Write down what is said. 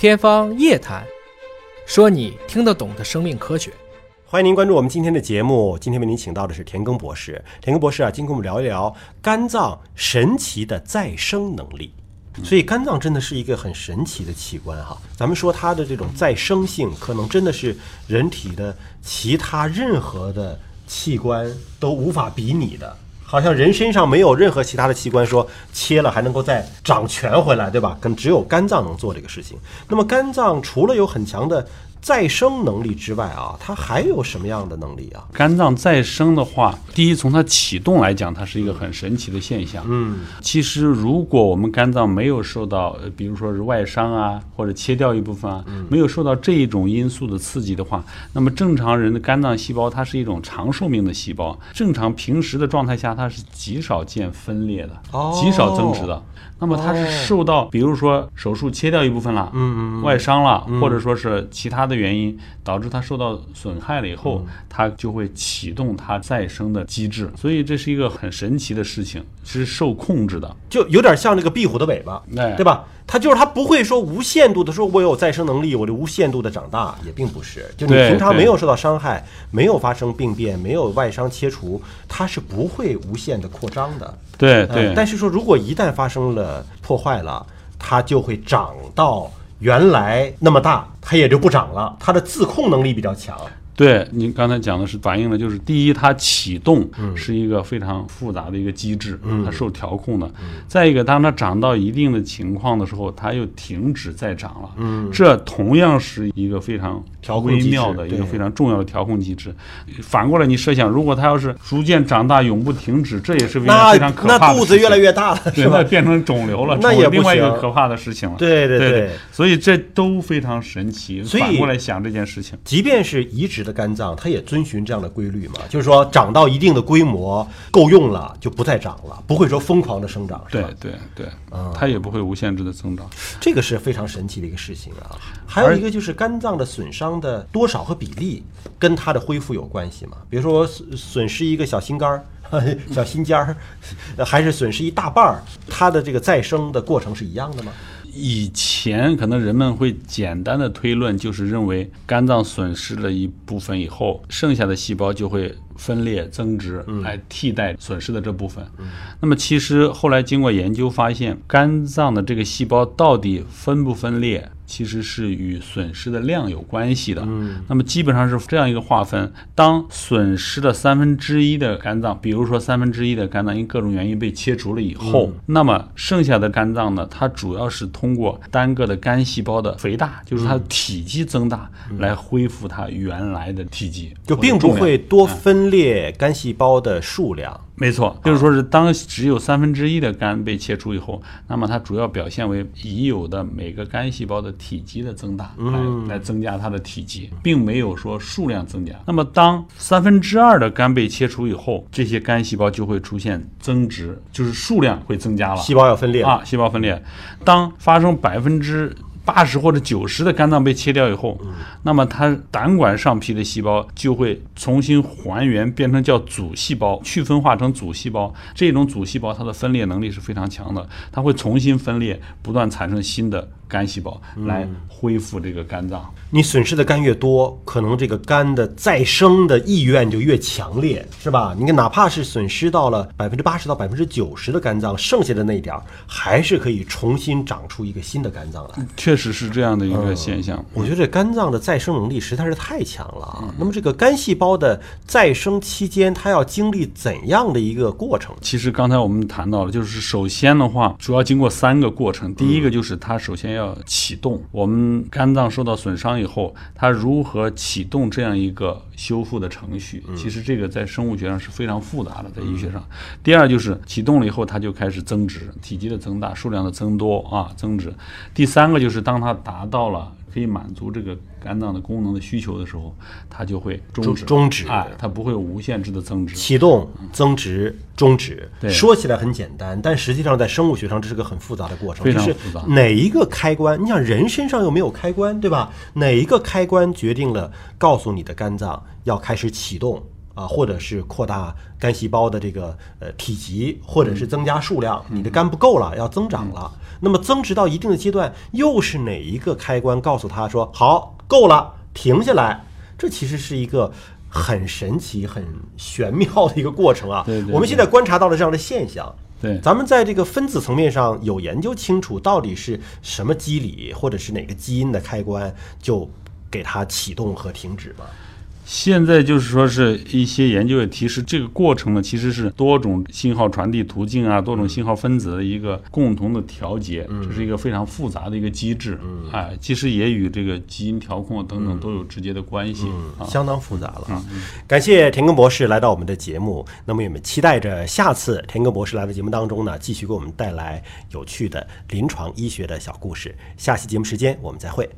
天方夜谭，说你听得懂的生命科学。欢迎您关注我们今天的节目。今天为您请到的是田耕博士。田耕博士啊，今天跟我们聊一聊肝脏神奇的再生能力。所以肝脏真的是一个很神奇的器官哈。咱们说它的这种再生性，可能真的是人体的其他任何的器官都无法比拟的。好像人身上没有任何其他的器官说切了还能够再长全回来，对吧？跟只有肝脏能做这个事情。那么肝脏除了有很强的再生能力之外啊，它还有什么样的能力啊？肝脏再生的话，第一从它启动来讲，它是一个很神奇的现象。嗯，其实如果我们肝脏没有受到，呃比如说是外伤啊，或者切掉一部分啊，没有受到这一种因素的刺激的话，那么正常人的肝脏细胞它是一种长寿命的细胞，正常平时的状态下它是极少见分裂的，哦极少增殖的。那么它是受到，比如说手术切掉一部分了，嗯嗯外伤了，或者说是其他的原因导致它受到损害了以后，嗯它就会启动它再生的机制。所以这是一个很神奇的事情，是受控制的。就有点像这个壁虎的尾巴，哎对吧？它就是它不会说无限度的说我有再生能力，我就无限度的长大，也并不是。就你平常没有受到伤害，没有发生病变，没有外伤切除，它是不会无限的扩张的。呃对对，但是说如果一旦发生了破坏了，它就会长到原来那么大，它也就不长了。它的自控能力比较强。对，您刚才讲的是反映了，就是第一，它启动嗯是一个非常复杂的一个机制，它受调控的；再一个，当它涨到一定的情况的时候，它又停止再涨了。嗯这同样是一个非常微妙的一个非常重要的调控机制。反过来，你设想，如果它要是逐渐长大，永不停止，这也是非常非常可怕的那肚子越来越大了，对，是吧那？变成肿瘤了，那也不行另外一个可怕的事情了。对对对对所以这都非常神奇。所以反过来想这件事情，即便是移植的肝脏，它也遵循这样的规律嘛，就是说长到一定的规模够用了，就不再长了，不会说疯狂的生长，是对吧？对对，嗯它也不会无限制的增长。这个是非常神奇的一个事情啊。还有一个就是肝脏的损伤的多少和比例跟它的恢复有关系嘛？比如说损损失一个小心肝儿、小心尖儿，还是损失一大半儿，它的这个再生的过程是一样的吗？以前可能人们会简单的推论，就是认为肝脏损失了一部分以后，剩下的细胞就会分裂增殖来替代损失的这部分。那么其实后来经过研究发现，肝脏的这个细胞到底分不分裂，其实是与损失的量有关系的。那么基本上是这样一个划分：当损失的三分之一的肝脏，比如说三分之一的肝脏因各种原因被切除了以后，那么剩下的肝脏呢，它主要是通过单个的肝细胞的肥大，就是它的体积增大，来恢复它原来的体积，就并不会多嗯分裂肝细胞的数量。没错，就是说是当只有三分之一的肝被切除以后，那么它主要表现为已有的每个肝细胞的体积的增大，来来增加它的体积，并没有说数量增加。那么当三分之二的肝被切除以后，这些肝细胞就会出现增值，就是数量会增加了。细胞要分裂啊，细胞分裂。当发生百分之八十或者九十的肝脏被切掉以后，那么它胆管上皮的细胞就会重新还原，变成叫组细胞，去分化成组细胞。这种组细胞它的分裂能力是非常强的，它会重新分裂，不断产生新的肝细胞来恢复这个肝脏。你损失的肝越多，可能这个肝的再生的意愿就越强烈，是吧？你看，哪怕是损失到了百分之八十到百分之九十的肝脏，剩下的那一点儿还是可以重新长出一个新的肝脏来。确实是这样的一个现象。我觉得这肝脏的再生能力实在是太强了啊！那么这个肝细胞的再生期间，它要经历怎样的一个过程？其实刚才我们谈到了，就是首先的话，主要经过三个过程。第一个就是它首先要启动我们肝脏受到损伤以后，它如何启动这样一个修复的程序？其实这个在生物学上是非常复杂的，在医学上。第二就是启动了以后，它就开始增值，体积的增大，数量的增多啊，增值。第三个就是当它达到了。可以满足这个肝脏的功能的需求的时候，它就会终止。终止哎，它不会有无限制的增值。启动、增值、终止，对说起来很简单，但实际上在生物学上这是个很复杂的过程。非常就是复杂哪一个开关？你想人身上又没有开关，对吧？哪一个开关决定了告诉你的肝脏要开始启动？啊，或者是扩大肝细胞的这个呃体积，或者是增加数量，你的肝不够了，要增长了。那么增值到一定的阶段，又是哪一个开关告诉他说好够了，停下来？这其实是一个很神奇、很玄妙的一个过程啊。对对我们现在观察到了这样的现象。对，咱们在这个分子层面上有研究清楚，到底是什么机理，或者是哪个基因的开关，就给它启动和停止吗？现在就是说是一些研究也提示，这个过程呢其实是多种信号传递途径啊，多种信号分子的一个共同的调节，这是一个非常复杂的一个机制。哎，其实也与这个基因调控等等都有直接的关系啊。相当复杂了啊！感谢田根博士来到我们的节目，那么我们期待着下次田根博士来到节目当中呢，继续给我们带来有趣的临床医学的小故事。下期节目时间我们再会。